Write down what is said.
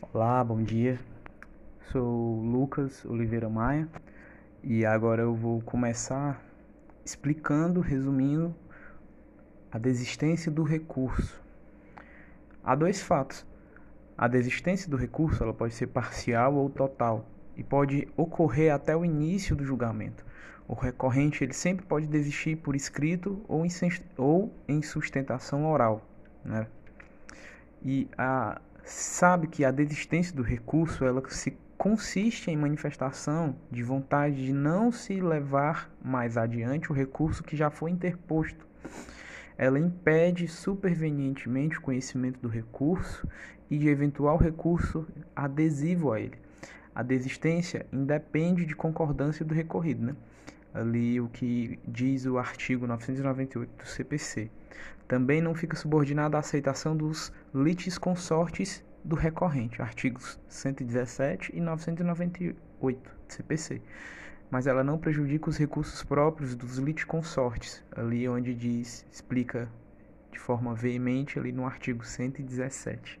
Olá, bom dia. Sou Lucas Oliveira Maia e agora eu vou começar explicando, resumindo a desistência do recurso. Há dois fatos. A desistência do recurso ela pode ser parcial ou total e pode ocorrer até o início do julgamento. O recorrente ele sempre pode desistir por escrito ou em, sustentação oral. Né? E a sabe que a desistência do recurso ela se consiste em manifestação de vontade de não se levar mais adiante o recurso que já foi interposto. Ela impede supervenientemente o conhecimento do recurso e de eventual recurso adesivo a ele. A desistência independe de concordância do recorrido, né? Ali o que diz o artigo 998 do CPC. Também não fica subordinada à aceitação dos litisconsortes do recorrente, artigos 117 e 998 do CPC. Mas ela não prejudica os recursos próprios dos litisconsortes, ali onde diz, explica de forma veemente ali no artigo 117.